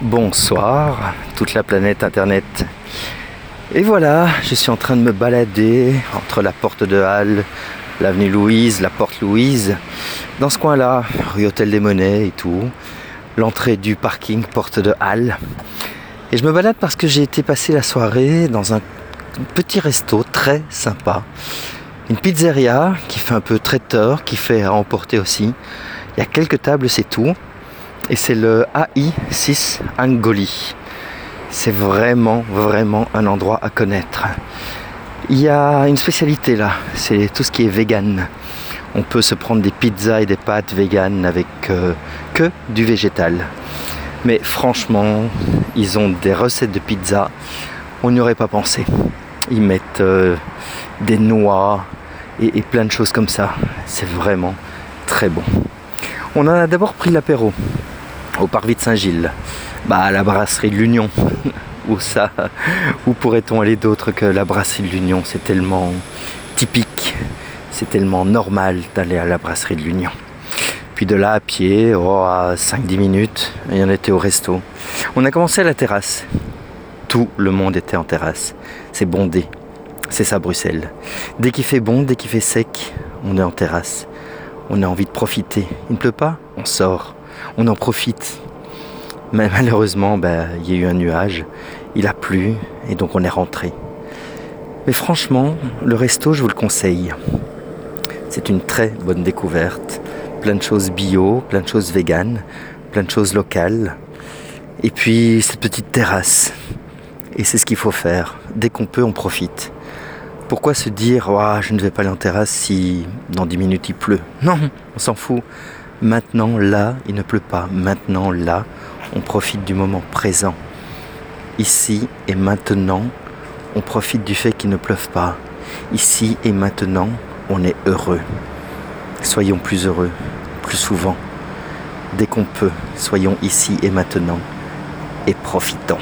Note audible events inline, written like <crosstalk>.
bonsoir, toute la planète Internet. Et voilà, je suis en train de me balader entre la porte de Halle, l'avenue Louise, la porte Louise, dans ce coin-là, rue Hôtel des Monnaies et tout, l'entrée du parking porte de Halle. Et je me balade parce que j'ai été passer la soirée dans un petit resto très sympa. Une pizzeria qui fait un peu traiteur, qui fait à emporter aussi. Il y a quelques tables, c'est tout et c'est le AI6 Angoli. C'est vraiment, vraiment un endroit à connaître. Il y a une spécialité là, c'est tout ce qui est vegan. On peut se prendre des pizzas et des pâtes vegan avec euh, que du végétal. Mais franchement, ils ont des recettes de pizza, on n'y aurait pas pensé. Ils mettent euh, des noix et, plein de choses comme ça. C'est vraiment très bon. On a d'abord pris l'apéro au parvis de Saint-Gilles, bah, à la brasserie de l'Union. <laughs> où ça, où pourrait-on aller d'autre que la brasserie de l'Union? C'est tellement typique, c'est tellement normal d'aller à la brasserie de l'Union. Puis de là à pied, oh, à 5-10 minutes, et on était au resto. On a commencé à la terrasse. Tout le monde était en terrasse. C'est bondé. C'est ça Bruxelles. Dès qu'il fait bon, dès qu'il fait sec, on est en terrasse. On a envie de profiter. Il ne pleut pas On sort on en profite. Mais malheureusement, ben, il y a eu un nuage, il a plu, et donc on est rentré. Mais franchement, le resto, je vous le conseille. C'est une très bonne découverte. Plein de choses bio, plein de choses véganes, plein de choses locales. Et puis cette petite terrasse. Et c'est ce qu'il faut faire. Dès qu'on peut, on profite. Pourquoi se dire oh, je ne vais pas aller en terrasse si dans 10 minutes il pleut? Non, on s'en fout. Maintenant, là, il ne pleut pas. Maintenant, là, on profite du moment présent. Ici et maintenant, on profite du fait qu'il ne pleuve pas. Ici et maintenant, on est heureux. Soyons plus heureux, plus souvent. Dès qu'on peut, soyons ici et maintenant et profitons.